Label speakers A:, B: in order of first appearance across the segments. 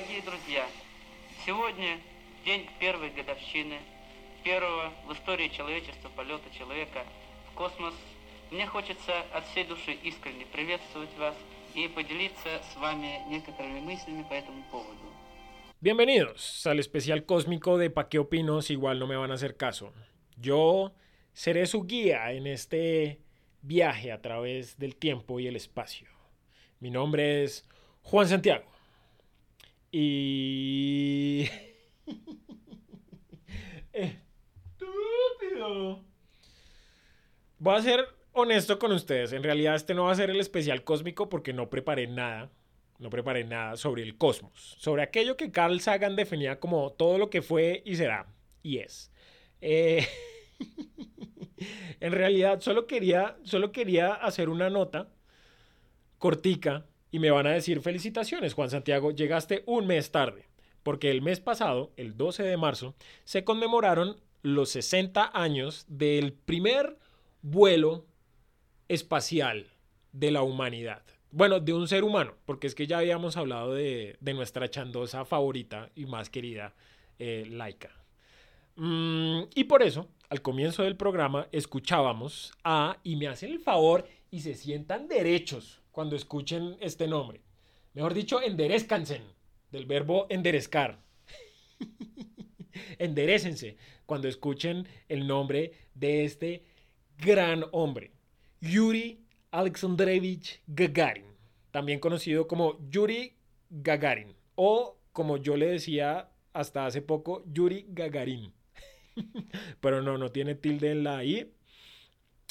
A: Дорогие друзья, сегодня день первой годовщины первого в истории человечества полета человека в космос. Мне хочется от всей души искренне приветствовать вас и поделиться с вами некоторыми мыслями по этому поводу.
B: Bienvenidos al especial cósmico de Pa' qué opino si igual no me van a hacer caso. Yo seré su guía en este viaje a través del tiempo y el espacio. Mi nombre es Juan Santiago. Y... Estúpido. Voy a ser honesto con ustedes. En realidad este no va a ser el especial cósmico porque no preparé nada no preparé nada sobre el cosmos, sobre aquello que Carl Sagan definía como todo lo que fue y será, y es. Eh, en realidad solo quería, solo quería hacer una nota cortica y me van a decir felicitaciones, Juan Santiago, llegaste un mes tarde, porque el mes pasado, el 12 de marzo, se conmemoraron los 60 años del primer vuelo espacial de la humanidad. Bueno, de un ser humano, porque es que ya habíamos hablado de, nuestra chandosa favorita y más querida, eh, Laika. Mm, y por eso, al comienzo del programa, escuchábamos a, y me hacen el favor y se sientan derechos cuando escuchen este nombre. Mejor dicho, enderezcanse, del verbo enderezcar. Enderecense cuando escuchen el nombre de este gran hombre, Yuri Alexandrevich Gagarin, también conocido como Yuri Gagarin, o como yo le decía hasta hace poco, Yuri Gagarin. Pero no, no tiene tilde en la I.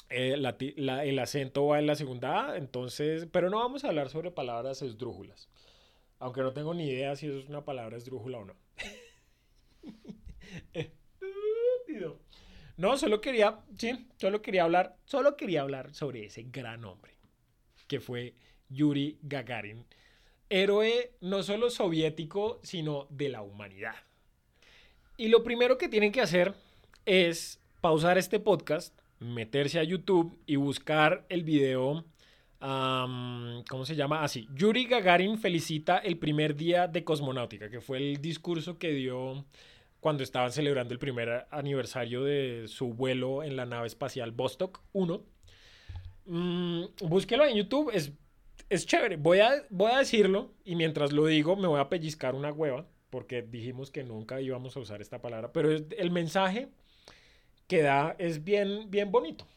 B: Eh, el acento va en la segunda A, entonces, pero no vamos a hablar sobre palabras esdrújulas. Aunque no tengo ni idea si eso es una palabra esdrújula o no. No, solo quería, sí, solo quería hablar, solo quería hablar sobre ese gran hombre que fue Yuri Gagarin, héroe no solo soviético, sino de la humanidad. Y lo primero que tienen que hacer es pausar este podcast, meterse a YouTube y buscar el video, ¿cómo se llama? Así, Yuri Gagarin felicita el primer día de cosmonáutica, que fue el discurso que dio cuando estaban celebrando el primer aniversario de su vuelo en la nave espacial Vostok 1. Mm, búsquelo en YouTube, es, es chévere. Voy a, voy a decirlo y mientras lo digo me voy a pellizcar una hueva porque dijimos que nunca íbamos a usar esta palabra, pero el mensaje que da es bien, bien bonito.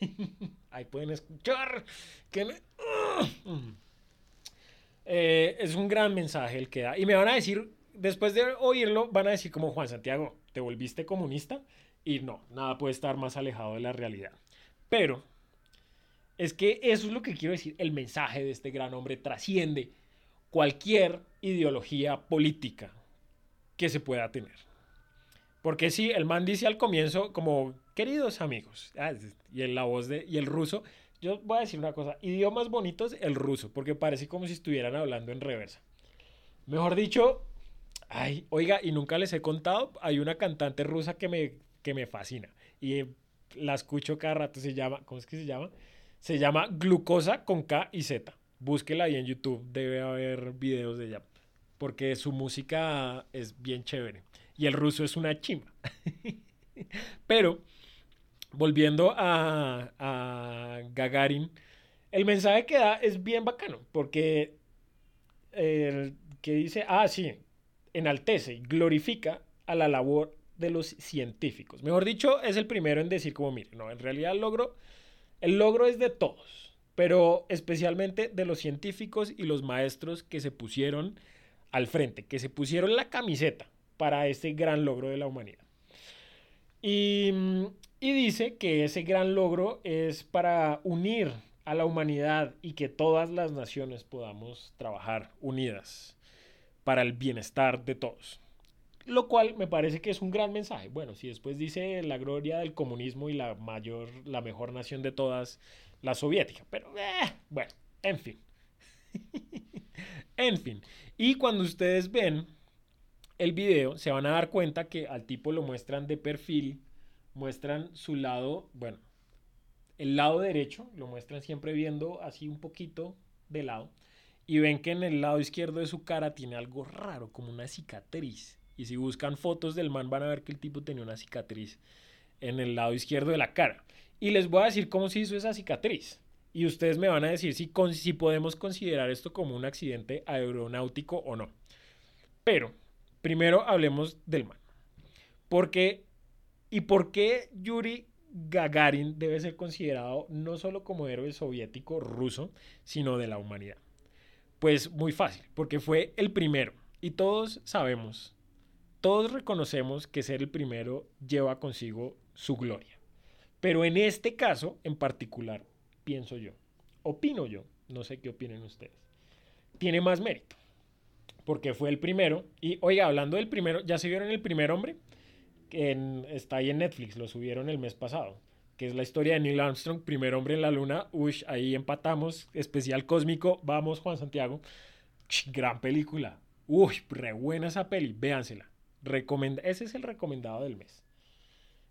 B: Ahí pueden escuchar que eh, es un gran mensaje el que da. Y me van a decir después de oírlo, van a decir como Juan Santiago, ¿te volviste comunista? Y no, nada puede estar más alejado de la realidad. Pero es que eso es lo que quiero decir. El mensaje de este gran hombre trasciende cualquier ideología política que se pueda tener. Porque si el man dice al comienzo como, queridos amigos, ah, y en la voz de, y el ruso, yo voy a decir una cosa, idiomas bonitos, el ruso, porque parece como si estuvieran hablando en reversa. Mejor dicho, Ay, oiga, y nunca les he contado, hay una cantante rusa que me, que me fascina y la escucho cada rato, se llama, ¿cómo es que se llama? Se llama Glucosa con K y Z. Búsquela ahí en YouTube, debe haber videos de ella, porque su música es bien chévere y el ruso es una chimba. Pero, volviendo a, Gagarin, el mensaje que da es bien bacano, porque que dice, ah, sí, enaltece y glorifica a la labor de los científicos. Mejor dicho, es el primero en decir como, mire, no, en realidad el logro, el logro es de todos, pero especialmente de los científicos y los maestros que se pusieron al frente, que se pusieron la camiseta para este gran logro de la humanidad. Y, dice que ese gran logro es para unir a la humanidad y que todas las naciones podamos trabajar unidas para el bienestar de todos. Lo cual me parece que es un gran mensaje. Bueno, si después dice la gloria del comunismo y la mayor, la mejor nación de todas, la soviética. Pero, eh, bueno, en fin. en fin. Y cuando ustedes ven el video, se van a dar cuenta que al tipo lo muestran de perfil, muestran su lado, bueno, el lado derecho, lo muestran siempre viendo así un poquito de lado y ven que en el lado izquierdo de su cara tiene algo raro, como una cicatriz. Y si buscan fotos del man van a ver que el tipo tenía una cicatriz en el lado izquierdo de la cara. Y les voy a decir cómo se hizo esa cicatriz. Y ustedes me van a decir si, si podemos considerar esto como un accidente aeronáutico o no. Pero, primero hablemos del man. ¿Por qué? ¿Y por qué Yuri Gagarin debe ser considerado no solo como héroe soviético ruso, sino de la humanidad? Pues muy fácil, porque fue el primero. Y todos sabemos, todos reconocemos que ser el primero lleva consigo su gloria. Pero en este caso en particular, pienso yo, opino yo, no sé qué opinen ustedes, tiene más mérito. Porque fue el primero. Y oiga, hablando del primero, ¿ya se vieron el primer hombre? Que está ahí en Netflix, lo subieron el mes pasado que es la historia de Neil Armstrong, primer hombre en la luna. Uy, ahí empatamos, especial cósmico. Vamos, Juan Santiago. Gran película. Uy, re buena esa peli, véansela. Recomenda Ese es el recomendado del mes.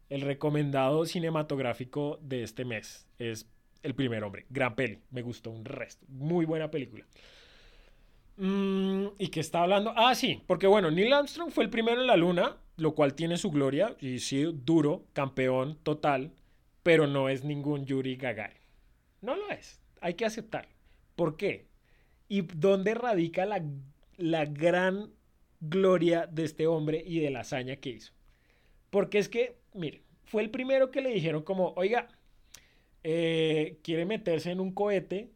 B: El recomendado cinematográfico de este mes es El primer hombre. Gran peli, me gustó un resto. Muy buena película. Mm, ¿Y qué está hablando? Ah, sí, porque bueno, Neil Armstrong fue el primero en la luna, lo cual tiene su gloria, y sí, duro, campeón total pero no es ningún Yuri Gagarin. No lo es. Hay que aceptarlo. ¿Por qué? ¿Y dónde radica la, la gran gloria de este hombre y de la hazaña que hizo? Porque es que, mire, fue el primero que le dijeron como, oiga, eh, quiere meterse en un cohete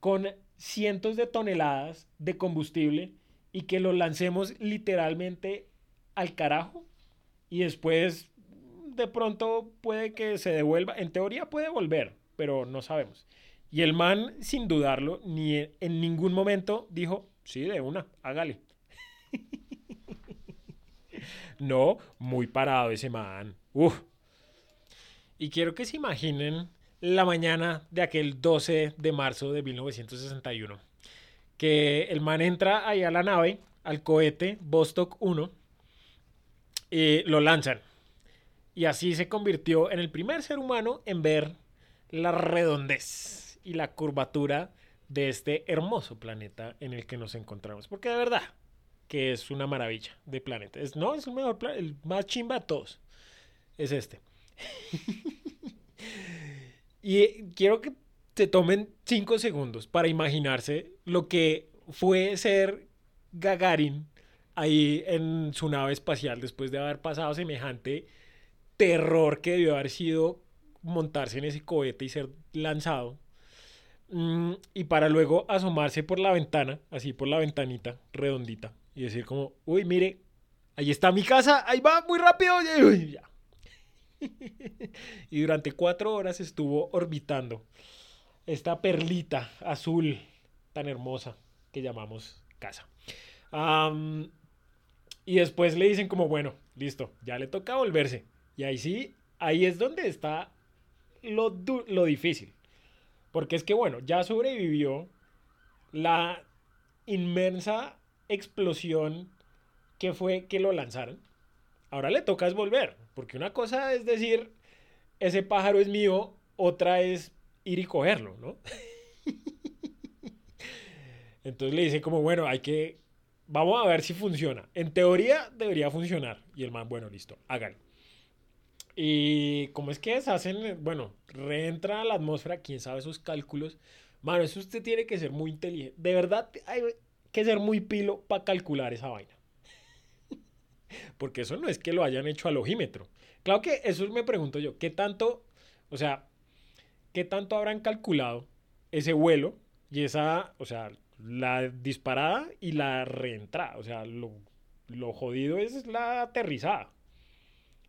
B: con cientos de toneladas de combustible y que lo lancemos literalmente al carajo y después de pronto puede que se devuelva. En teoría puede volver, pero no sabemos. Y el man, sin dudarlo, ni en ningún momento dijo, sí, de una, hágale. no, muy parado ese man. Uf. Y quiero que se imaginen la mañana de aquel 12 de marzo de 1961. Que el man entra ahí a la nave, al cohete Vostok 1, y lo lanzan y así se convirtió en el primer ser humano en ver la redondez y la curvatura de este hermoso planeta en el que nos encontramos. Porque de verdad que es una maravilla de planeta. Es, no, es el mejor el más chimba de todos. Es este. y quiero que se tomen cinco segundos para imaginarse lo que fue ser Gagarin ahí en su nave espacial después de haber pasado semejante terror que debió haber sido montarse en ese cohete y ser lanzado. Mm, y para luego asomarse por la ventana, así por la ventanita redondita, y decir como, uy, mire, ahí está mi casa, ahí va muy rápido. y durante cuatro horas estuvo orbitando esta perlita azul tan hermosa que llamamos casa. y después le dicen como, bueno, listo, ya le toca volverse. Y ahí sí, ahí es donde está lo, lo difícil. Porque es que, bueno, ya sobrevivió la inmensa explosión que fue que lo lanzaron. Ahora le toca es volver. Porque una cosa es decir, ese pájaro es mío, otra es ir y cogerlo, ¿no? Entonces le dice como, bueno, hay que, vamos a ver si funciona. En teoría debería funcionar. Y el man, bueno, listo, háganlo. Y cómo es que hacen, bueno, reentra a la atmósfera, quién sabe sus cálculos. Mano, eso usted tiene que ser muy inteligente. De verdad, hay que ser muy pilo para calcular esa vaina. Porque eso no es que lo hayan hecho al ojímetro. Claro que eso me pregunto yo, ¿qué tanto, o sea, qué tanto habrán calculado ese vuelo y esa, o sea, la disparada y la reentrada? O sea, lo, lo jodido es la aterrizada.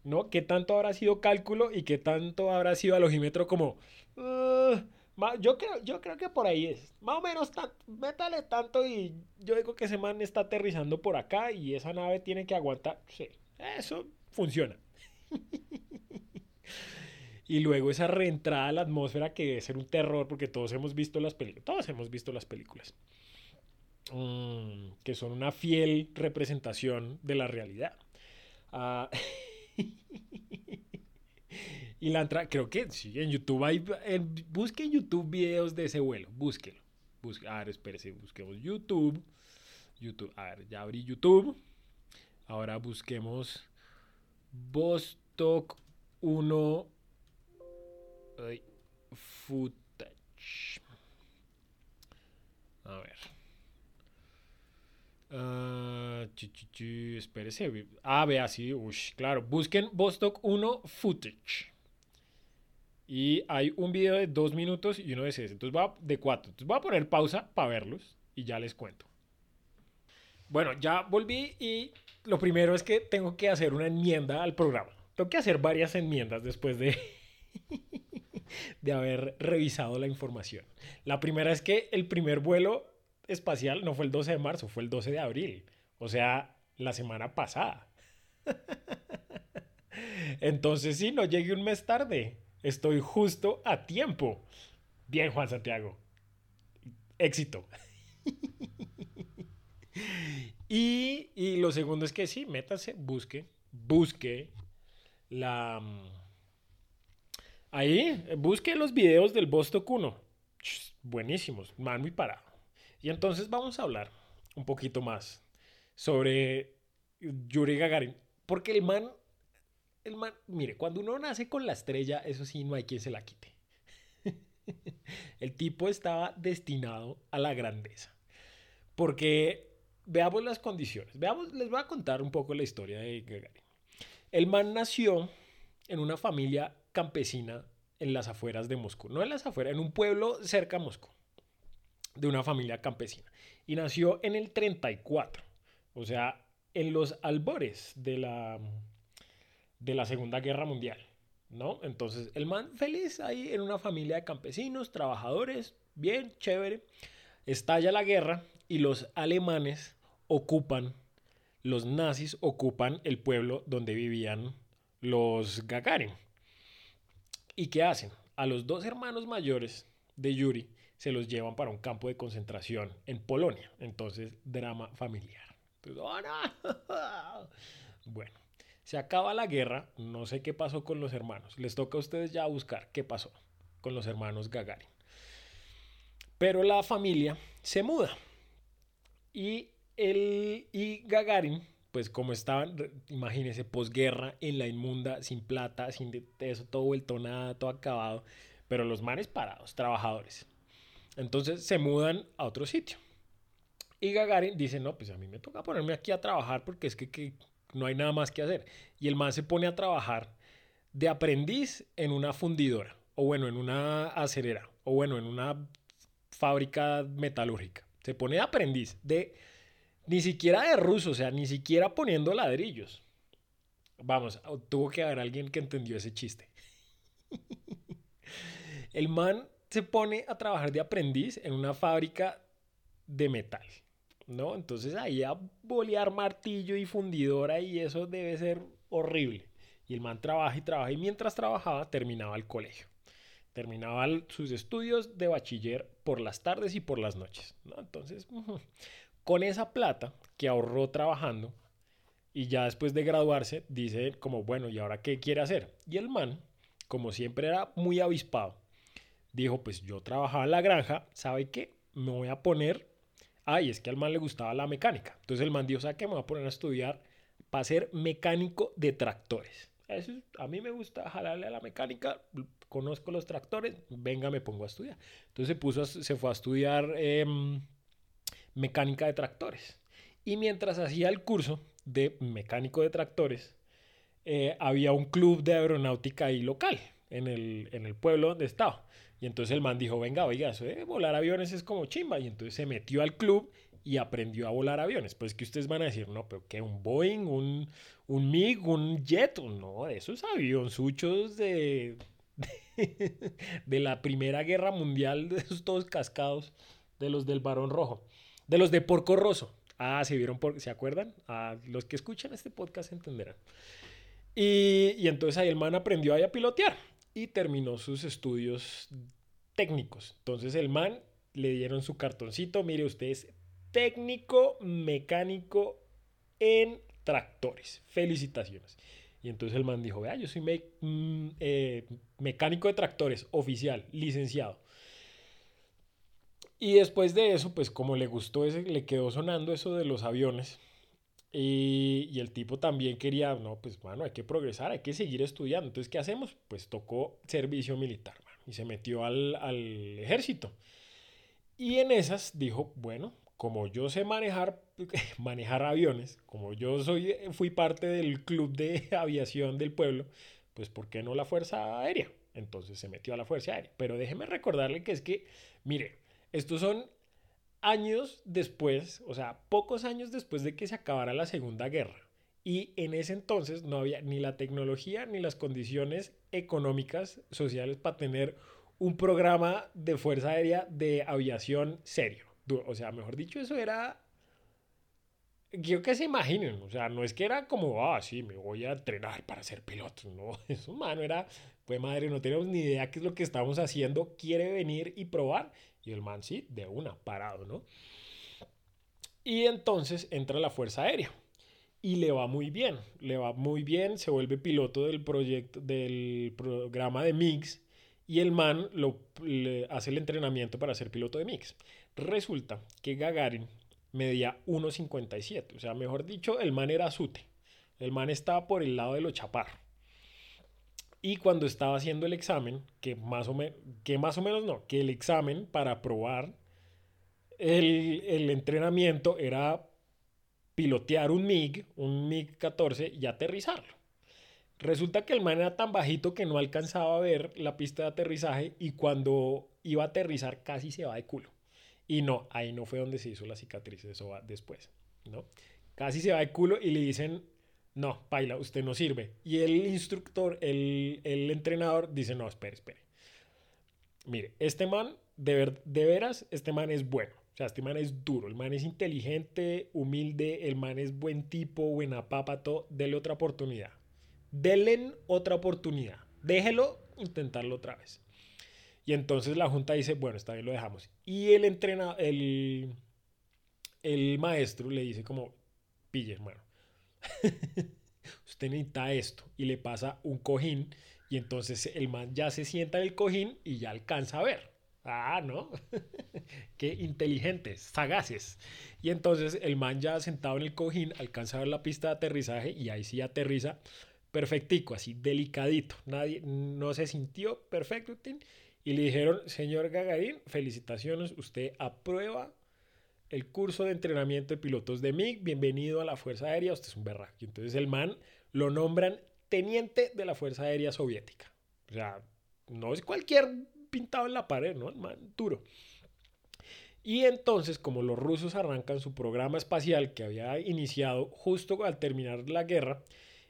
B: ¿no? ¿Qué tanto habrá sido cálculo y qué tanto habrá sido alogímetro como... yo, creo, yo creo que por ahí es. Más o menos, métale tanto y yo digo que ese man está aterrizando por acá y esa nave tiene que aguantar. Sí, eso funciona. y luego esa reentrada a la atmósfera que debe ser un terror porque todos hemos visto las películas. Todos hemos visto las películas. Mm, que son una fiel representación de la realidad. Ah, y la entrada, creo que sí, en YouTube hay, busque en YouTube videos de ese vuelo, búsquelo, Busque, a ver, espérese, busquemos YouTube. YouTube, a ver, ya abrí YouTube. Ahora busquemos Bostock 1 ay, footage. A ver. Uh, chi, espérese. Ah, vea, sí. Ush, claro. Busquen Bostock 1 footage. Y hay un video de dos minutos y uno de seis. Entonces va de cuatro. Entonces voy a poner pausa para verlos y ya les cuento. Bueno, ya volví y lo primero es que tengo que hacer una enmienda al programa. Tengo que hacer varias enmiendas después de, de haber revisado la información. La primera es que el primer vuelo espacial no fue el 12 de marzo, fue el 12 de abril. O sea, la semana pasada. Entonces sí, no llegué un mes tarde. Estoy justo a tiempo. Bien, Juan Santiago. Éxito. y, y, lo segundo es que sí, métase, busque, busque la... Mm, ahí, busque los videos del Bostock 1. Buenísimos, man muy parado. Y entonces vamos a hablar un poquito más sobre Yuri Gagarin. Porque el man, el man, mire, cuando uno nace con la estrella, eso sí, no hay quien se la quite. el tipo estaba destinado a la grandeza. Porque veamos las condiciones. Veamos, les voy a contar un poco la historia de Gagarin. El man nació en una familia campesina en las afueras de Moscú. No en las afueras, en un pueblo cerca a Moscú. De una familia campesina. Y nació en el 34. O sea, en los albores de la, de la Segunda Guerra Mundial. ¿No? Entonces, el man feliz ahí en una familia de campesinos, trabajadores, bien, chévere. Estalla la guerra y los alemanes ocupan, los nazis ocupan el pueblo donde vivían los Gagarin. ¿Y qué hacen? A los dos hermanos mayores de Yuri se los llevan para un campo de concentración en Polonia. Entonces, drama familiar. ¡oh, bueno, se acaba la guerra. No sé qué pasó con los hermanos. Les toca a ustedes ya buscar qué pasó con los hermanos Gagarin. Pero la familia se muda. Y, el, y Gagarin, pues como estaban, imagínense, posguerra, en la inmunda, sin plata, sin eso, todo vuelto nada, todo acabado. Pero los manes parados, trabajadores. Entonces se mudan a otro sitio. Y Gagarin dice, no, pues a mí me toca ponerme aquí a trabajar porque es que, que no hay nada más que hacer. Y el man se pone a trabajar de aprendiz en una fundidora, o bueno, en una acerera, o bueno, en una fábrica metalúrgica. Se pone de aprendiz de ni siquiera de ruso, o sea, ni siquiera poniendo ladrillos. Vamos, tuvo que haber alguien que entendió ese chiste. El man se pone a trabajar de aprendiz en una fábrica de metal, ¿no? Entonces ahí a bolear martillo y fundidora y eso debe ser horrible. Y el man trabaja y trabaja y mientras trabajaba terminaba el colegio. Terminaba sus estudios de bachiller por las tardes y por las noches, ¿no? Entonces, con esa plata que ahorró trabajando y ya después de graduarse dice como, bueno, ¿y ahora qué quiere hacer? Y el man, como siempre era muy avispado, dijo, pues yo trabajaba en la granja, ¿sabe qué? Me voy a poner Ay, es que al man le gustaba la mecánica. Entonces el man dijo, ¿sabes qué? Me voy a poner a estudiar para ser mecánico de tractores. Eso, a mí me gusta jalarle a la mecánica, conozco los tractores, venga, me pongo a estudiar. Entonces se, puso se fue a estudiar em, mecánica de tractores. Y mientras hacía el curso de mecánico de tractores, eh, había un club de aeronáutica ahí local, en el, en el pueblo donde estaba. Entonces el man dijo, venga, oiga, eso de volar aviones es como chimba. Y entonces se metió al club y aprendió a volar aviones. Pues que ustedes van a decir, no, pero que un Boeing, un, un MiG, un jet, no, esos avionzuchos de, de, de la Primera Guerra Mundial, de esos todos cascados, de los del Barón Rojo, de los de Porco Rosso. Ah, ¿se vieron? Por, ¿Se acuerdan? Ah, los que escuchan este podcast entenderán. Y, y entonces ahí el man aprendió a pilotear y terminó sus estudios técnicos. Entonces el man le dieron su cartoncito, mire usted es técnico mecánico en tractores. Felicitaciones. Y entonces el man dijo, vea, yo soy mm, eh, mecánico de tractores, oficial, licenciado. Y después de eso, pues como le gustó ese, le quedó sonando eso de los aviones. Y, y el tipo también quería, no, pues bueno, hay que progresar, hay que seguir estudiando. Entonces, ¿qué hacemos? Pues tocó servicio militar, y se metió al, al ejército. Y en esas dijo, bueno, como yo sé manejar, manejar aviones, como yo soy, fui parte del club de aviación del pueblo, pues ¿por qué no la Fuerza Aérea? Entonces se metió a la Fuerza Aérea. Pero déjeme recordarle que es que, mire, estos son años después, o sea, pocos años después de que se acabara la Segunda Guerra. Y en ese entonces no había ni la tecnología ni las condiciones económicas, sociales para tener un programa de Fuerza Aérea de aviación serio. O sea, mejor dicho, eso era... Quiero que se imaginen, o sea, no es que era como, ah, sí, me voy a entrenar para ser piloto, no, eso, mano, era, pues madre, no tenemos ni idea qué es lo que estamos haciendo, quiere venir y probar, y el man sí, de una, parado, ¿no? Y entonces entra la Fuerza Aérea y le va muy bien, le va muy bien, se vuelve piloto del proyecto, del programa de MIGS y el man lo, hace el entrenamiento para ser piloto de MIGS. Resulta que Gagarin medía 1,57, o sea, mejor dicho, el man era sute, el man estaba por el lado de lo chaparro. Y cuando estaba haciendo el examen, que más o, que más o menos no, que el examen para probar el, el entrenamiento era pilotear un MiG, un MiG-14 y aterrizarlo. Resulta que el man era tan bajito que no alcanzaba a ver la pista de aterrizaje y cuando iba a aterrizar casi se va de culo. Y no, ahí no fue donde se hizo la cicatriz, eso va después, ¿no? Casi se va de culo y le dicen, no, Paila, usted no sirve. Y el instructor, el, el entrenador dice, no, espere, espere. Mire, este man, de, ver, de veras, este man es bueno. O sea, este man es duro, el man es inteligente, humilde, el man es buen tipo, buena papa, todo. Dele otra oportunidad. Denle otra oportunidad. Déjelo intentarlo otra vez. Y entonces la junta dice, bueno, está bien, lo dejamos. Y el entrenador, el, el maestro le dice como, pille, hermano, usted necesita esto. Y le pasa un cojín y entonces el man ya se sienta en el cojín y ya alcanza a ver. Ah, ¿no? Qué inteligentes, sagaces. Y entonces el man ya sentado en el cojín alcanza a ver la pista de aterrizaje y ahí sí aterriza perfectico, así delicadito. Nadie no se sintió perfecto y le dijeron, señor Gagarin, felicitaciones, usted aprueba el curso de entrenamiento de pilotos de MiG, bienvenido a la Fuerza Aérea, usted es un berraco. entonces el man lo nombran teniente de la Fuerza Aérea Soviética. O sea, no es cualquier pintado en la pared, ¿no? Man duro. Y entonces, como los rusos arrancan su programa espacial que había iniciado justo al terminar la guerra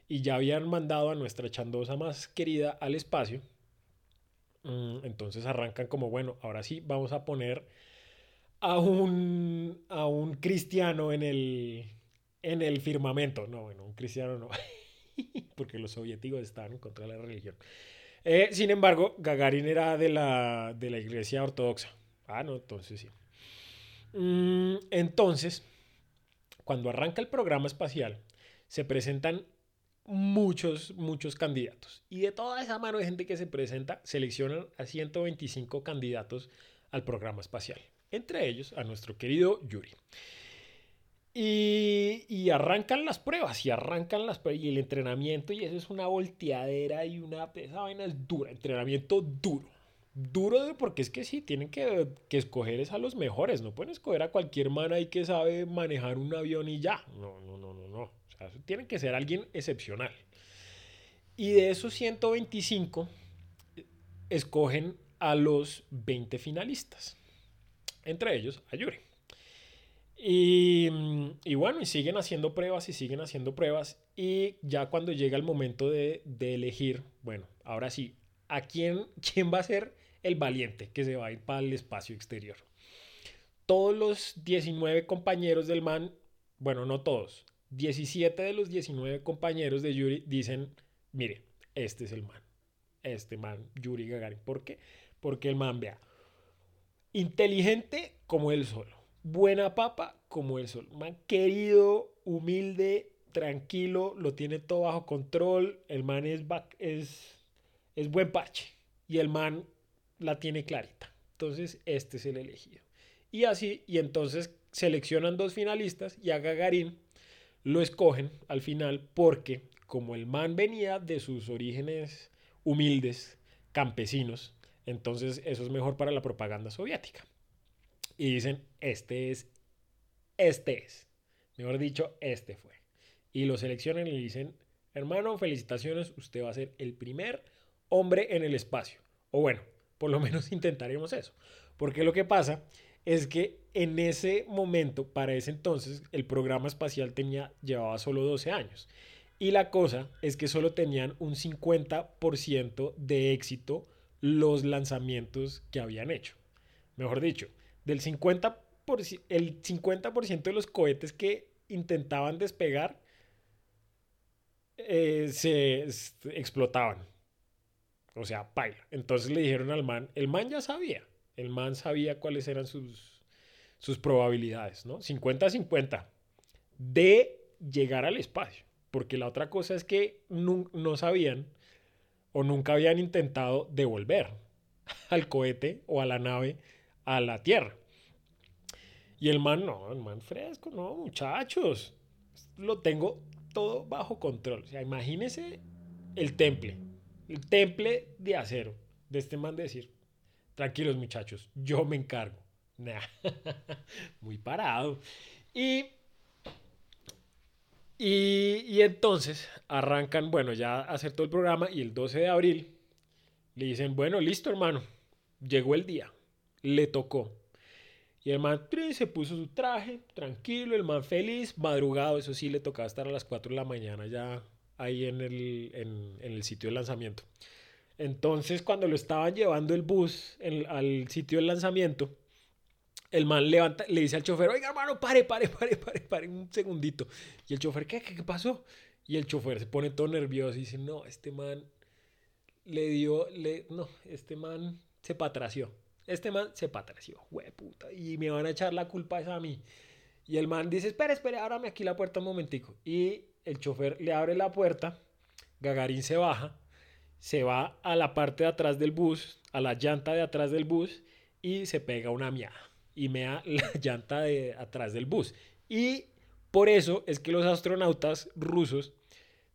B: y ya habían mandado a nuestra chandosa más querida al espacio, Mm, entonces arrancan como, bueno, ahora sí vamos a poner a un, a un cristiano en el, en el firmamento. No, bueno, un cristiano no, porque los soviéticos estaban contra la religión. Eh, sin embargo, Gagarin era de la, de la iglesia ortodoxa. Ah, no, entonces sí. Mm, entonces, cuando arranca el programa espacial, se presentan muchos, muchos candidatos. Y de toda esa mano de gente que se presenta, seleccionan a 125 candidatos al programa espacial. Entre ellos a nuestro querido Yuri. Y, arrancan las pruebas, y arrancan las pruebas, y el entrenamiento, y eso es una volteadera y una. Esa vaina es dura, entrenamiento duro. Duro porque es que sí, tienen que, que escoger es a los mejores, no pueden escoger a cualquier man ahí que sabe manejar un avión y ya. No, no, no, no, no tiene que ser alguien excepcional. Y de esos 125, escogen a los 20 finalistas. Entre ellos, a Yuri. Y, y, bueno, y siguen haciendo pruebas y siguen haciendo pruebas. Y ya cuando llega el momento de, de, elegir, bueno, ahora sí, ¿a quién, quién va a ser el valiente que se va a ir para el espacio exterior? Todos los 19 compañeros del man, bueno, no todos, 17 de los 19 compañeros de Yuri dicen, mire, este es el man. Este man, Yuri Gagarin. ¿Por qué? Porque el man, vea, inteligente como él solo. Buena papa como él solo. Man querido, humilde, tranquilo, lo tiene todo bajo control. El man es, es, es buen parche. Y el man la tiene clarita. Entonces, este es el elegido. Y así, y entonces seleccionan dos finalistas y a Gagarin lo escogen al final porque como el man venía de sus orígenes humildes, campesinos, entonces eso es mejor para la propaganda soviética. Y dicen, este es, este es. Mejor dicho, este fue. Y lo seleccionan y le dicen, hermano, felicitaciones, usted va a ser el primer hombre en el espacio. O bueno, por lo menos intentaremos eso. Porque lo que pasa es que en ese momento, para ese entonces, el programa espacial tenía, llevaba solo 12 años. Y la cosa es que solo tenían un 50% de éxito los lanzamientos que habían hecho. Mejor dicho, del 50%, el 50% de los cohetes que intentaban despegar eh, se explotaban. O sea, paila. Entonces le dijeron al man, el man ya sabía, el man sabía cuáles eran sus, sus probabilidades, ¿no? 50-50 de llegar al espacio. Porque la otra cosa es que no, no sabían o nunca habían intentado devolver al cohete o a la nave a la Tierra. Y el man, no, el man fresco, no, muchachos, lo tengo todo bajo control. O sea, imagínense el temple, el temple de acero de este man de decir, tranquilos muchachos, yo me encargo. muy parado. Y, y, y entonces arrancan, bueno, ya hacer todo el programa y el 12 de abril le dicen, bueno, listo hermano, llegó el día, le tocó. Y el man se puso su traje, tranquilo, el man feliz, madrugado, eso sí, le tocaba estar a las 4 de la mañana ya ahí en el, en, el sitio de lanzamiento. Entonces, cuando lo estaban llevando el bus al sitio del lanzamiento, el man levanta, le dice al chofer, oiga hermano, pare, pare, pare, pare, pare un segundito. Y el chofer, ¿qué, qué, qué pasó? Y el chofer se pone todo nervioso y dice, no, este man le dio, le, no, este man se patració. Este man se patració, puta, y me van a echar la culpa esa a mí. Y el man dice, espera, espera, ábrame aquí la puerta un momentico. Y el chofer le abre la puerta, Gagarín se baja, se va a la parte de atrás del bus, a la llanta de atrás del bus, y se pega una miada. Y mea la llanta de atrás del bus. Y por eso es que los astronautas rusos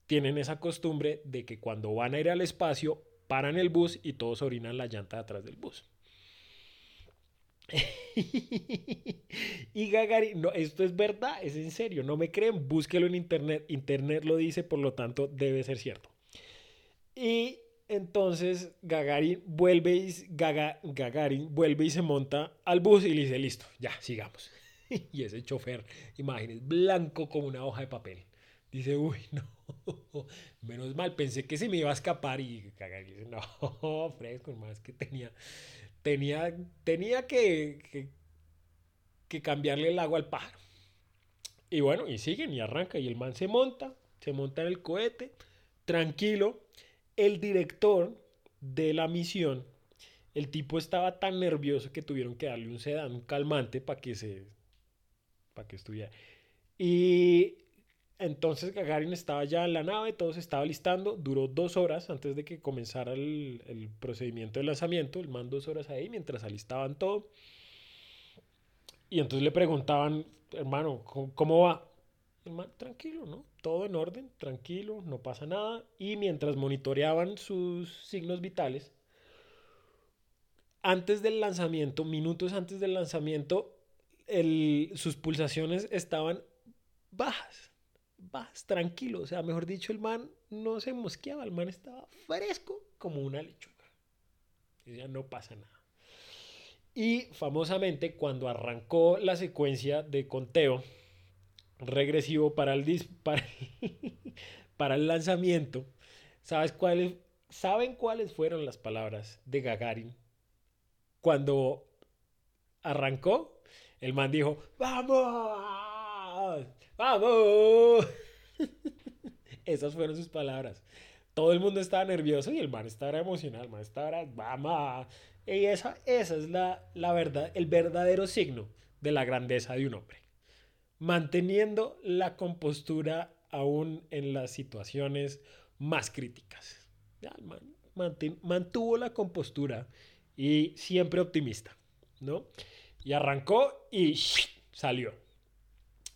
B: tienen esa costumbre de que cuando van a ir al espacio, paran el bus y todos orinan la llanta de atrás del bus. y Gagarin, no, esto es verdad, es en serio, no me creen, búsquelo en internet, internet lo dice, por lo tanto debe ser cierto. Y entonces Gagarin vuelve y, Gagarin vuelve y se monta al bus y le dice, listo, ya, sigamos. y ese chofer, imagínense, blanco como una hoja de papel. Dice, uy, no, menos mal, pensé que se me iba a escapar y Gagarin dice, no, fresco, más que tenía tenía, tenía que, que, cambiarle el agua al pájaro. Y bueno, y siguen y arranca y el man se monta, se monta en el cohete, tranquilo. El director de la misión, el tipo estaba tan nervioso que tuvieron que darle un sedán, un calmante para que se, para que estuviera. Y entonces Gagarin estaba ya en la nave, todo se estaba listando, duró dos horas antes de que comenzara el, procedimiento de lanzamiento, el man dos horas ahí mientras alistaban todo. Y entonces le preguntaban, hermano, ¿cómo, va? El man, tranquilo, ¿no? Todo en orden, tranquilo, no pasa nada. Y mientras monitoreaban sus signos vitales, antes del lanzamiento, minutos antes del lanzamiento, sus pulsaciones estaban bajas vas tranquilo. O sea, mejor dicho, el man no se mosqueaba, el man estaba fresco como una lechuga. Y ya no pasa nada. Y famosamente, cuando arrancó la secuencia de conteo regresivo para el, para, el lanzamiento, ¿sabes cuáles, ¿saben cuáles fueron las palabras de Gagarin? Cuando arrancó, el man dijo, ¡Vamos! ¡Vamos! Esas fueron sus palabras. Todo el mundo estaba nervioso y el man estaba emocional, el man estaba, vamos. Y esa, esa es la, la verdad, el verdadero signo de la grandeza de un hombre. Manteniendo la compostura aún en las situaciones más críticas. el man mantuvo la compostura y siempre optimista, ¿no? Y arrancó y salió.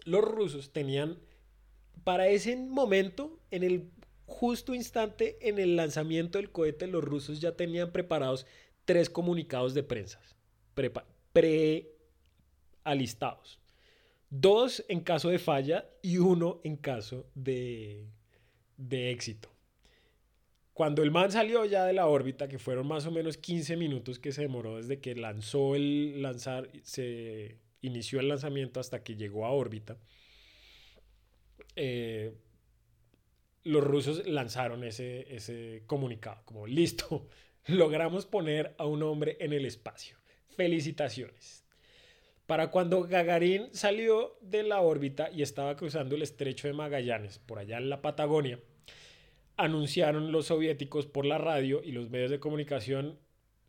B: Los rusos tenían, para ese momento, en el justo instante, en el lanzamiento del cohete, los rusos ya tenían preparados tres comunicados de prensa, pre-alistados. Dos en caso de falla y uno en caso de, de éxito. Cuando el man salió ya de la órbita, que fueron más o menos 15 minutos que se demoró desde que lanzó el lanzar, se inició el lanzamiento hasta que llegó a órbita, eh, los rusos lanzaron ese, ese comunicado, como listo, logramos poner a un hombre en el espacio. Felicitaciones. Para cuando Gagarin salió de la órbita y estaba cruzando el estrecho de Magallanes, por allá en la Patagonia, anunciaron los soviéticos por la radio y los medios de comunicación,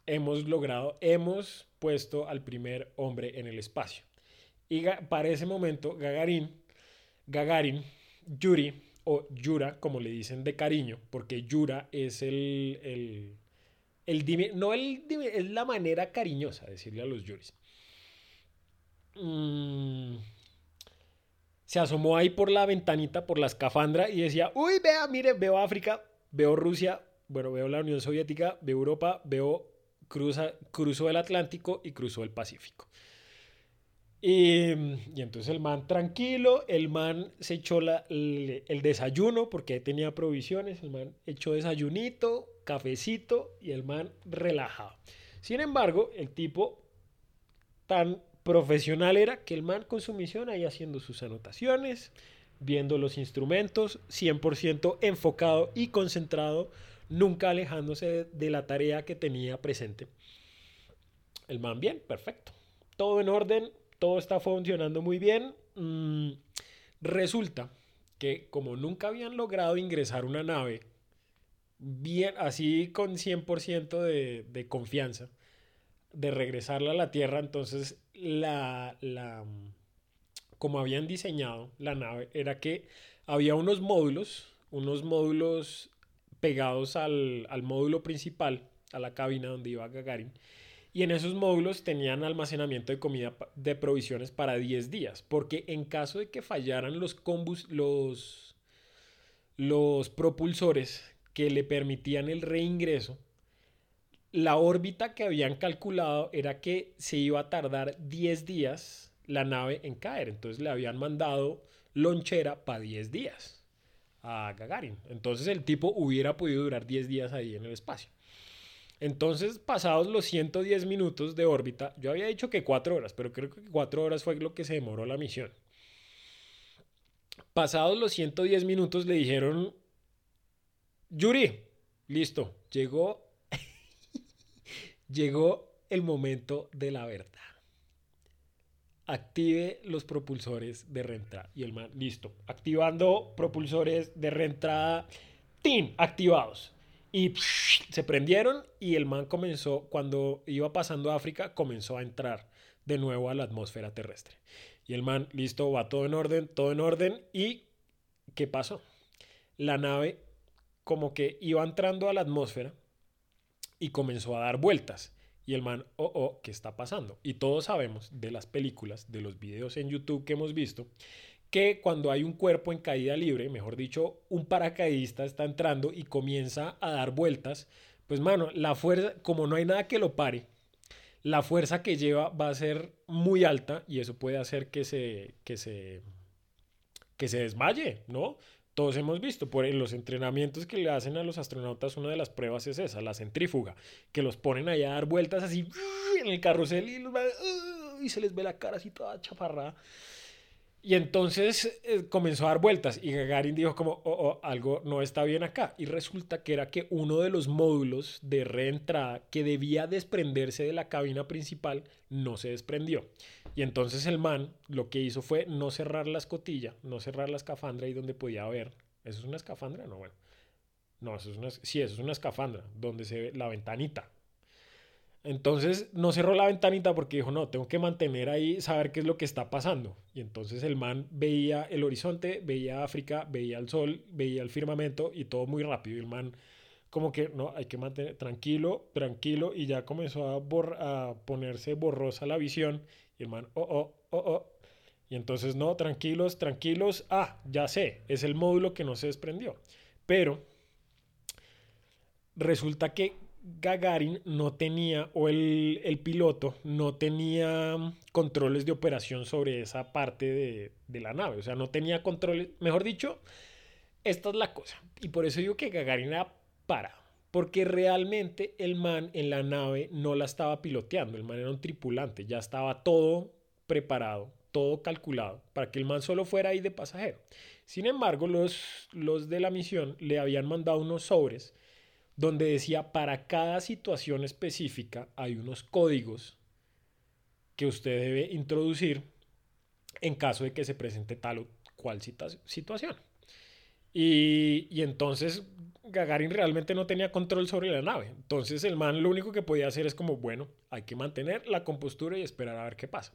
B: hemos logrado, hemos puesto al primer hombre en el espacio. Y para ese momento, Gagarin, Gagarin, Yuri, o Yura, como le dicen de cariño, porque Yura es el, el, el no el, es la manera cariñosa de decirle a los Yuris. Mm, se asomó ahí por la ventanita, por la escafandra y decía, uy, vea, mire, veo África, veo Rusia, bueno, veo la Unión Soviética, veo Europa, veo cruza, cruzó el Atlántico y cruzó el Pacífico. Y, entonces el man tranquilo, el man se echó el, el, desayuno porque tenía provisiones, el man echó desayunito, cafecito y el man relajado. Sin embargo, el tipo tan profesional era que el man con su misión ahí haciendo sus anotaciones, viendo los instrumentos, 100% enfocado y concentrado, nunca alejándose de la tarea que tenía presente. El man bien, perfecto. Todo en orden, todo está funcionando muy bien. Mm, resulta que como nunca habían logrado ingresar una nave bien, así con 100% de, de confianza, de regresarla a la Tierra, entonces la, la, como habían diseñado la nave, era que había unos módulos, unos módulos pegados al, al módulo principal, a la cabina donde iba Gagarin, y en esos módulos tenían almacenamiento de comida de provisiones para 10 días, porque en caso de que fallaran los, combus, los, los propulsores que le permitían el reingreso, la órbita que habían calculado era que se iba a tardar 10 días la nave en caer. Entonces le habían mandado lonchera para 10 días a Gagarin. Entonces el tipo hubiera podido durar 10 días ahí en el espacio. Entonces, pasados los 110 minutos de órbita, yo había dicho que 4 horas, pero creo que 4 horas fue lo que se demoró la misión. Pasados los 110 minutos le dijeron, Yuri, listo, llegó Llegó el momento de la verdad. Active los propulsores de reentrada. Y el man, listo. Activando propulsores de reentrada. ¡Tin! Activados. Y se prendieron y el man comenzó, cuando iba pasando África, comenzó a entrar de nuevo a la atmósfera terrestre. Y el man, listo, va todo en orden, todo en orden. ¿Y qué pasó? La nave como que iba entrando a la atmósfera y comenzó a dar vueltas. Y el man, oh, oh, ¿qué está pasando? Y todos sabemos de las películas, de los videos en YouTube que hemos visto, que cuando hay un cuerpo en caída libre, mejor dicho, un paracaidista está entrando y comienza a dar vueltas, pues mano, la fuerza, como no hay nada que lo pare, la fuerza que lleva va a ser muy alta y eso puede hacer que se, que se, que se desmaye, ¿no? Todos hemos visto, por los entrenamientos que le hacen a los astronautas, una de las pruebas es esa, la centrífuga, que los ponen ahí a dar vueltas así en el carrusel y, y se les ve la cara así toda chaparrada. Y entonces eh, comenzó a dar vueltas y Gagarin dijo como, oh, oh, algo no está bien acá. Y resulta que era que uno de los módulos de reentrada que debía desprenderse de la cabina principal no se desprendió. Y entonces el man lo que hizo fue no cerrar la escotilla, no cerrar la escafandra ahí donde podía ver. ¿Eso es una escafandra? No, bueno. No, eso es una, sí, eso es una escafandra, donde se ve la ventanita. Entonces no cerró la ventanita porque dijo, no, tengo que mantener ahí, saber qué es lo que está pasando. Y entonces el man veía el horizonte, veía África, veía el sol, veía el firmamento y todo muy rápido. Y el man como que no, hay que mantener tranquilo, tranquilo y ya comenzó a, a ponerse borrosa la visión Y el oh, oh, oh, oh. Y entonces, no, tranquilos, tranquilos. Ah, ya sé, es el módulo que no se desprendió. Pero resulta que Gagarin no tenía, o el, el piloto no tenía controles de operación sobre esa parte de, de, la nave. O sea, no tenía controles, mejor dicho, esta es la cosa. Y por eso digo que Gagarin era para. Porque realmente el man en la nave no la estaba piloteando, el man era un tripulante, ya estaba todo preparado, todo calculado, para que el man solo fuera ahí de pasajero. Sin embargo, los, los de la misión le habían mandado unos sobres donde decía para cada situación específica hay unos códigos que usted debe introducir en caso de que se presente tal o cual situación. Y, y, entonces Gagarin realmente no tenía control sobre la nave. Entonces el man lo único que podía hacer es como, bueno, hay que mantener la compostura y esperar a ver qué pasa.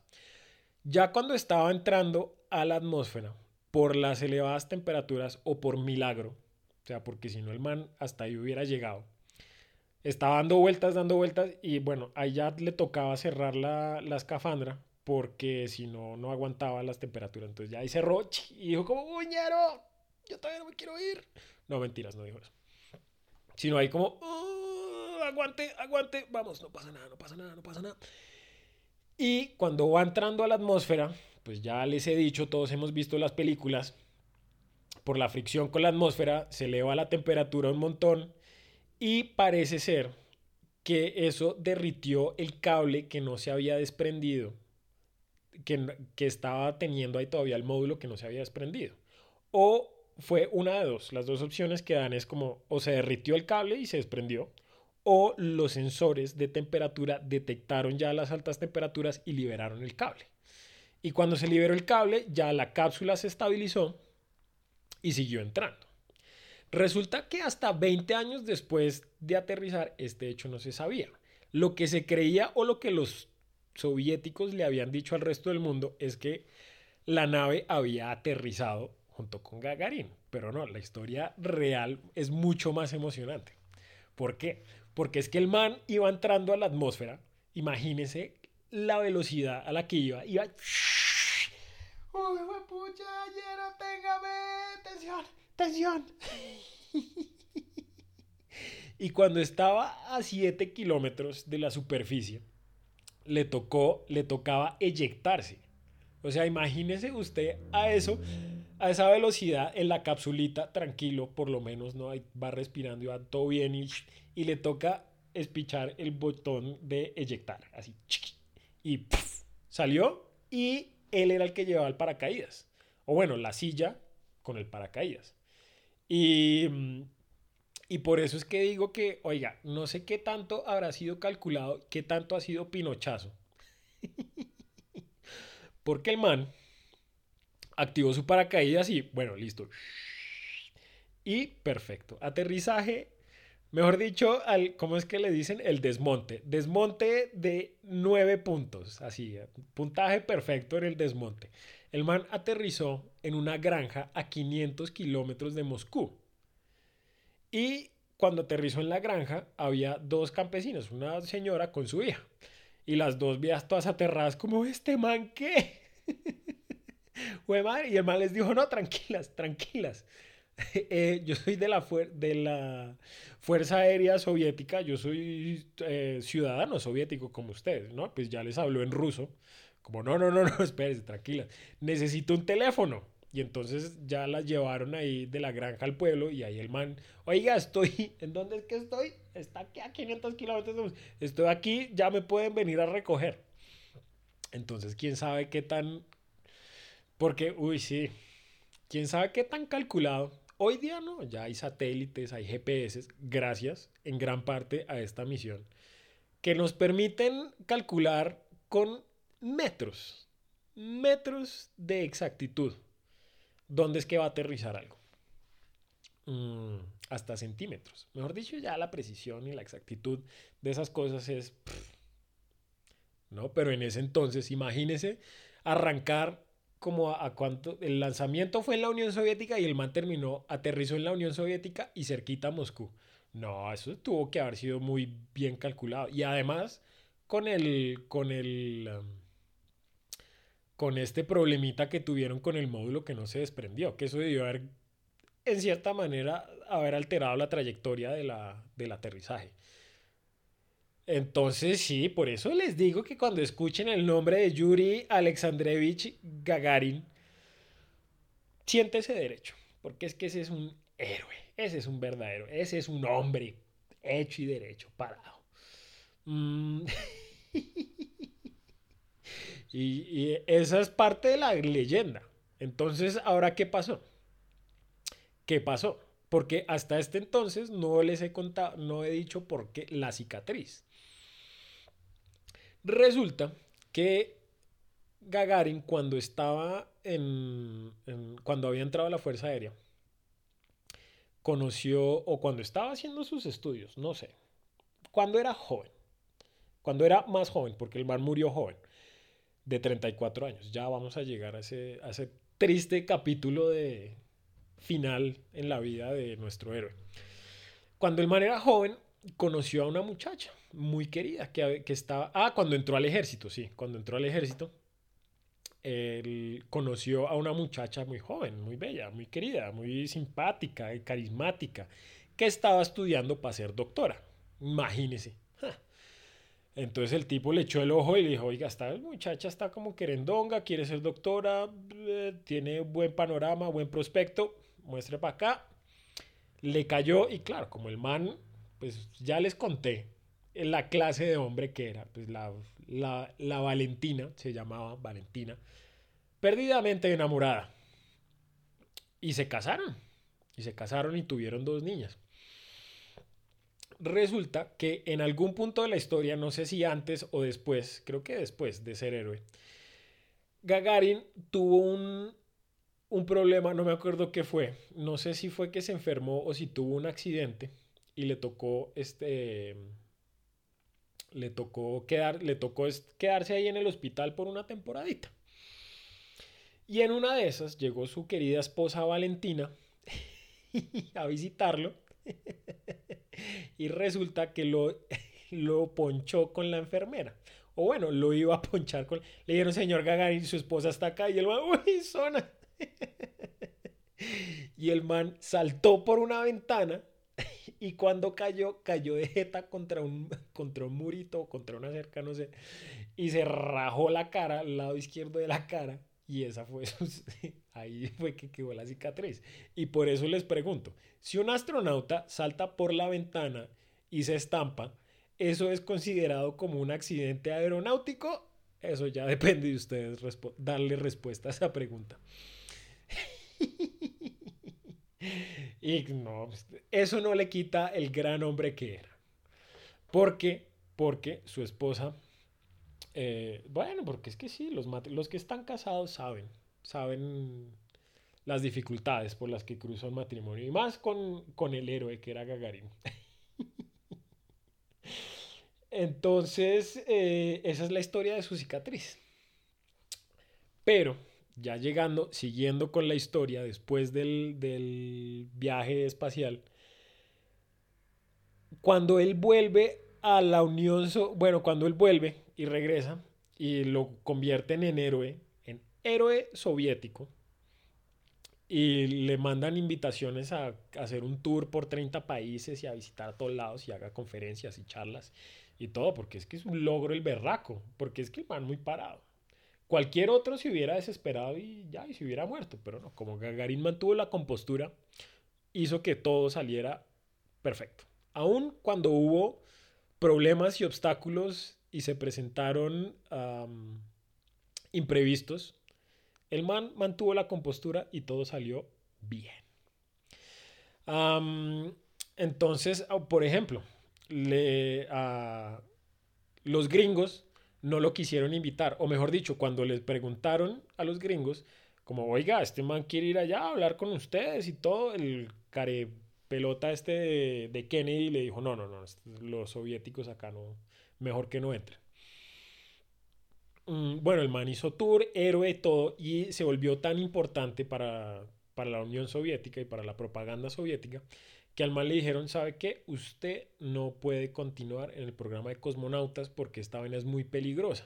B: Ya cuando estaba entrando a la atmósfera, por las elevadas temperaturas o por milagro, o sea, porque si no el man hasta ahí hubiera llegado, estaba dando vueltas, dando vueltas y bueno, ahí ya le tocaba cerrar la, escafandra porque si no, no aguantaba las temperaturas. Entonces ya ahí cerró y dijo como, ¡Buñero! Yo todavía no me quiero ir. No, mentiras, no dijo eso. Sino ahí como, uh, aguante, aguante, vamos, no pasa nada, no pasa nada, no pasa nada. Y cuando va entrando a la atmósfera, pues ya les he dicho, todos hemos visto las películas, por la fricción con la atmósfera se eleva la temperatura un montón y parece ser que eso derritió el cable que no se había desprendido, que, que estaba teniendo ahí todavía el módulo que no se había desprendido. O fue una de dos. Las dos opciones que dan es como o se derritió el cable y se desprendió, o los sensores de temperatura detectaron ya las altas temperaturas y liberaron el cable. Y cuando se liberó el cable, ya la cápsula se estabilizó y siguió entrando. Resulta que hasta 20 años después de aterrizar, este hecho no se sabía. Lo que se creía o lo que los soviéticos le habían dicho al resto del mundo es que la nave había aterrizado junto con Gagarin. Pero no, la historia real es mucho más emocionante. ¿Por qué? Porque es que el man iba entrando a la atmósfera. Imagínense la velocidad a la que iba. Iba. ¡Uy, pucha! ¡Lleno, téngame! ¡Tensión! ¡Tensión! y cuando estaba a 7 kilómetros de la superficie, le tocó, le tocaba eyectarse. O sea, imagínese usted a eso a esa velocidad en la capsulita, tranquilo, por lo menos, ¿no? va respirando y va todo bien y, y le toca espichar el botón de eyectar, así, y salió y él era el que llevaba el paracaídas. O bueno, la silla con el paracaídas. Y, y por eso es que digo que, oiga, no sé qué tanto habrá sido calculado, qué tanto ha sido pinochazo. Porque el man activó su paracaídas y bueno, listo. Y perfecto. Aterrizaje, mejor dicho, al, ¿cómo es que le dicen? El desmonte. Desmonte de nueve puntos, así, puntaje perfecto en el desmonte. El man aterrizó en una granja a 500 kilómetros de Moscú. Y cuando aterrizó en la granja, había dos campesinos, una señora con su hija. Y las dos vías todas aterradas, como, ¿este man qué? y el man les dijo, no, tranquilas, tranquilas. Eh, yo soy de la, de la Fuerza Aérea Soviética, yo soy eh, ciudadano soviético como ustedes, ¿no? Pues ya les habló en ruso, como, no, no, no, no, espérense, tranquilas, necesito un teléfono. Y entonces ya las llevaron ahí de la granja al pueblo y ahí el man, oiga, estoy, ¿en dónde es que estoy? Está aquí a 500 kilómetros, estoy aquí, ya me pueden venir a recoger. Entonces, quién sabe qué tan porque, uy, sí, quién sabe qué tan calculado. Hoy día no, ya hay satélites, hay GPS, gracias en gran parte a esta misión, que nos permiten calcular con metros, metros de exactitud, dónde es que va a aterrizar algo. Mm, hasta centímetros. Mejor dicho, ya la precisión y la exactitud de esas cosas es... no, pero en ese entonces, imagínese arrancar como a, cuánto, el lanzamiento fue en la Unión Soviética y el man terminó, aterrizó en la Unión Soviética y cerquita a Moscú. No, eso tuvo que haber sido muy bien calculado. Y además, con el, con el, um, con este problemita que tuvieron con el módulo que no se desprendió, que eso debió haber, en cierta manera, haber alterado la trayectoria de la, del aterrizaje. Entonces, sí, por eso les digo que cuando escuchen el nombre de Yuri Alexandrevich Gagarin, siente ese derecho, porque es que ese es un héroe, ese es un verdadero, ese es un hombre hecho y derecho, parado. Mm. y, esa es parte de la leyenda. Entonces, ¿ahora qué pasó? ¿Qué pasó? Porque hasta este entonces no les he contado, no he dicho por qué la cicatriz. Resulta que Gagarin cuando estaba en, cuando había entrado a la Fuerza Aérea, conoció, o cuando estaba haciendo sus estudios, no sé, cuando era joven, cuando era más joven, porque el man murió joven, de 34 años. Ya vamos a llegar a ese, a ese triste capítulo de final en la vida de nuestro héroe. Cuando el man era joven, conoció a una muchacha muy querida que, que estaba... Ah, cuando entró al ejército, sí, cuando entró al ejército, él conoció a una muchacha muy joven, muy bella, muy querida, muy simpática y carismática, que estaba estudiando para ser doctora. Imagínese. Entonces el tipo le echó el ojo y le dijo, oiga, esta muchacha está como querendonga, quiere ser doctora, eh, tiene buen panorama, buen prospecto, muestre para acá. Le cayó y claro, como el man, pues ya les conté en la clase de hombre que era, pues la, la, la Valentina, se llamaba Valentina, perdidamente enamorada. Y se casaron, y se casaron y tuvieron dos niñas resulta que en algún punto de la historia, no sé si antes o después, creo que después de ser héroe, Gagarin tuvo un, un problema, no me acuerdo qué fue, no sé si fue que se enfermó o si tuvo un accidente y le tocó este le tocó quedar le tocó quedarse ahí en el hospital por una temporadita. Y en una de esas llegó su querida esposa Valentina a visitarlo y resulta que lo, lo ponchó con la enfermera. O bueno, lo iba a ponchar con... Le dijeron, señor Gagarin, su esposa está acá. Y el man, uy, zona. y el man saltó por una ventana y cuando cayó, cayó de jeta contra un, contra un murito contra una cerca, no sé. Y se rajó la cara, el lado izquierdo de la cara. Y esa fue ahí fue que quedó la cicatriz. Y por eso les pregunto, si un astronauta salta por la ventana y se estampa, ¿eso es considerado como un accidente aeronáutico? Eso ya depende de ustedes darle respuesta a esa pregunta. Y no, eso no le quita el gran hombre que era. Porque, porque su esposa eh, bueno, porque es que sí, los, los que están casados saben, saben las dificultades por las que cruzó el matrimonio, y más con, con el héroe que era Gagarin. Entonces, eh, esa es la historia de su cicatriz. Pero, ya llegando, siguiendo con la historia, después del, del viaje espacial, cuando él vuelve a la Unión, bueno, cuando él vuelve y regresa y lo convierten en héroe, en héroe soviético, y le mandan invitaciones a, hacer un tour por 30 países y a visitar a todos lados y haga conferencias y charlas y todo, porque es que es un logro el berraco, porque es que van muy parado. Cualquier otro se hubiera desesperado y ya, y se hubiera muerto, pero no, como Gagarin mantuvo la compostura, hizo que todo saliera perfecto. Aún cuando hubo problemas y obstáculos y se presentaron imprevistos, el man mantuvo la compostura y todo salió bien. entonces, ah, por ejemplo, le, los gringos no lo quisieron invitar, o mejor dicho, cuando les preguntaron a los gringos, como, oiga, este man quiere ir allá a hablar con ustedes y todo, el care pelota este de, Kennedy le dijo, no, no, no, los soviéticos acá no, mejor que no entren. Mm, bueno, el man hizo tour, héroe, todo, y se volvió tan importante para, para la Unión Soviética y para la propaganda soviética, que al man le dijeron, ¿sabe qué? Usted no puede continuar en el programa de cosmonautas porque esta vaina es muy peligrosa.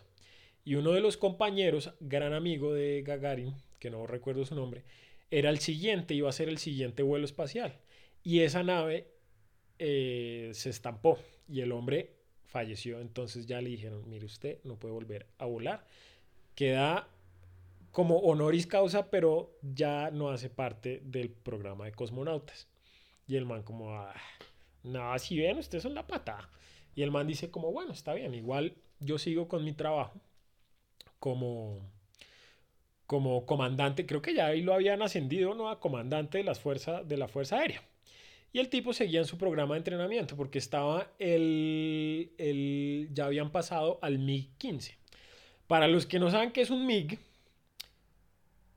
B: Y uno de los compañeros, gran amigo de Gagarin, que no recuerdo su nombre, era el siguiente, iba a ser el siguiente vuelo espacial. Y esa nave eh, se estampó y el hombre falleció. Entonces ya le dijeron, mire usted, no puede volver a volar. Queda como honoris causa, pero ya no hace parte del programa de cosmonautas. Y el man como, ah, no, si ven, ustedes son la pata. Y el man dice como, bueno, está bien, igual yo sigo con mi trabajo como, como comandante, creo que ya ahí lo habían ascendido, ¿no? A comandante de, las fuerzas, de la Fuerza Aérea. Y el tipo seguía en su programa de entrenamiento porque estaba el, el ya habían pasado al MiG-15. Para los que no saben qué es un MiG,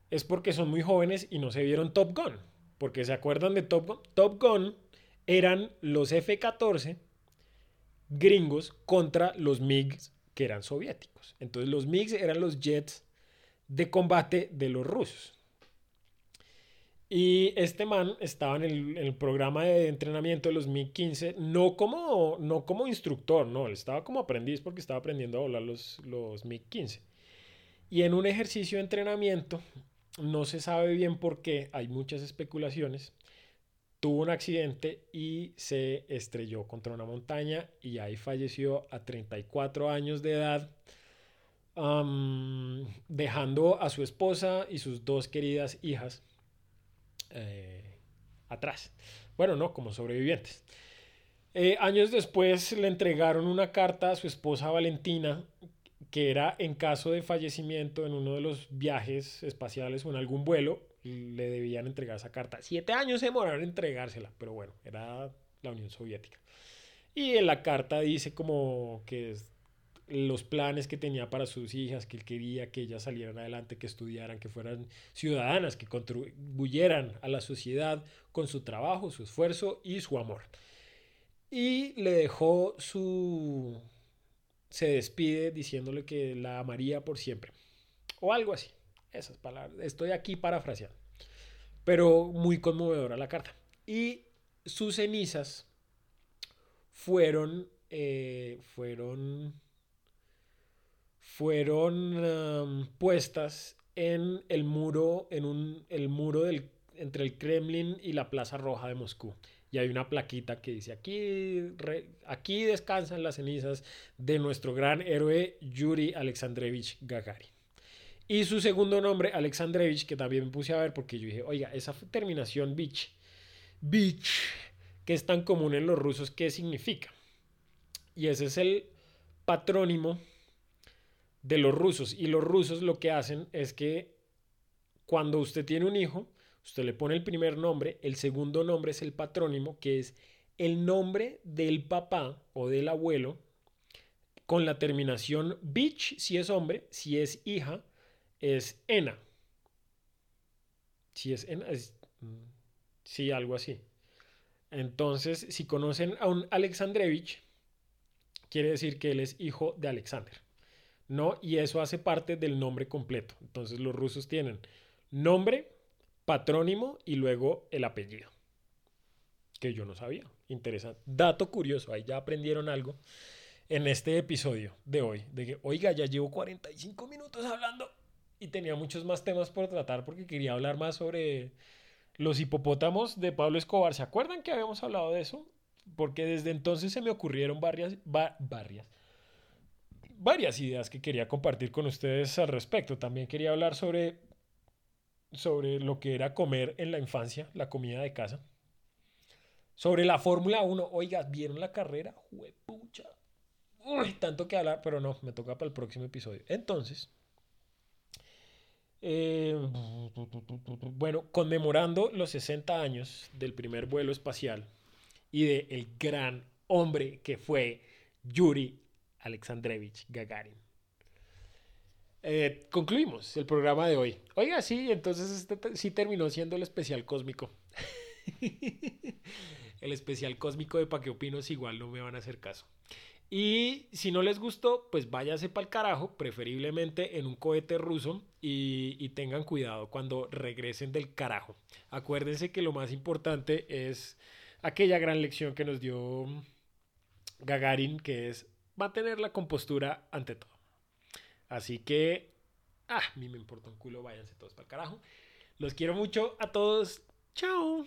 B: es porque son muy jóvenes y no se vieron Top Gun. Porque se acuerdan de Top Gun. Top Gun eran los F-14 gringos contra los MiGs que eran soviéticos. Entonces los MiGs eran los jets de combate de los rusos. Y este man estaba en el, programa de entrenamiento de los MiG-15, no como, no como instructor, no, él estaba como aprendiz porque estaba aprendiendo a volar los, los MiG-15. Y en un ejercicio de entrenamiento, no se sabe bien por qué, hay muchas especulaciones, tuvo un accidente y se estrelló contra una montaña y ahí falleció a 34 años de edad, dejando a su esposa y sus dos queridas hijas eh, atrás. Bueno, no, como sobrevivientes. Eh, años después le entregaron una carta a su esposa Valentina, que era en caso de fallecimiento en uno de los viajes espaciales o en algún vuelo, le debían entregar esa carta. Siete años se demoraron en entregársela, pero bueno, era la Unión Soviética. Y en la carta dice como que los planes que tenía para sus hijas, que él quería que ellas salieran adelante, que estudiaran, que fueran ciudadanas, que contribuyeran a la sociedad con su trabajo, su esfuerzo y su amor. Y le dejó su... se despide diciéndole que la amaría por siempre. O algo así. Esas palabras. Estoy aquí parafraseando. Pero muy conmovedora la carta. Y sus cenizas fueron... Eh, fueron fueron puestas en el muro, en un, el muro del, entre el Kremlin y la Plaza Roja de Moscú. Y hay una plaquita que dice, aquí, aquí descansan las cenizas de nuestro gran héroe Yuri Alexandrevich Gagarin. Y su segundo nombre, Alexandrevich, que también me puse a ver porque yo dije, oiga, esa terminación Vich, Vich, que es tan común en los rusos, ¿qué significa? Y ese es el patrónimo de los rusos. Y los rusos lo que hacen es que cuando usted tiene un hijo, usted le pone el primer nombre, el segundo nombre es el patrónimo, que es el nombre del papá o del abuelo, con la terminación bitch si es hombre, si es hija, es ena. Si es ena, es, mm, sí, algo así. Entonces, si conocen a un Alexandrevich, quiere decir que él es hijo de Alexander. ¿no? Y eso hace parte del nombre completo. Entonces los rusos tienen nombre, patrónimo y luego el apellido. Que yo no sabía. Interesante. Dato curioso, ahí ya aprendieron algo en este episodio de hoy. De que, oiga, ya llevo 45 minutos hablando y tenía muchos más temas por tratar porque quería hablar más sobre los hipopótamos de Pablo Escobar. ¿Se acuerdan que habíamos hablado de eso? Porque desde entonces se me ocurrieron varias, varias, varias ideas que quería compartir con ustedes al respecto. También quería hablar sobre, sobre lo que era comer en la infancia, la comida de casa. Sobre la Fórmula 1. Oiga, ¿vieron la carrera? Juepucha. Tanto que hablar, pero no, me toca para el próximo episodio. Entonces, eh, bueno, conmemorando los 60 años del primer vuelo espacial y del el gran hombre que fue Yuri Alexandrevich Gagarin. Eh, concluimos el programa de hoy. Oiga, sí, entonces este sí terminó siendo el especial cósmico. el especial cósmico de Pa' opinos igual no me van a hacer caso. Y si no les gustó, pues váyase para el carajo, preferiblemente en un cohete ruso y, y, tengan cuidado cuando regresen del carajo. Acuérdense que lo más importante es aquella gran lección que nos dio Gagarin, que es mantener la compostura ante todo. Así que, ah, a mí me importa un culo, váyanse todos para el carajo. Los quiero mucho a todos. Chao.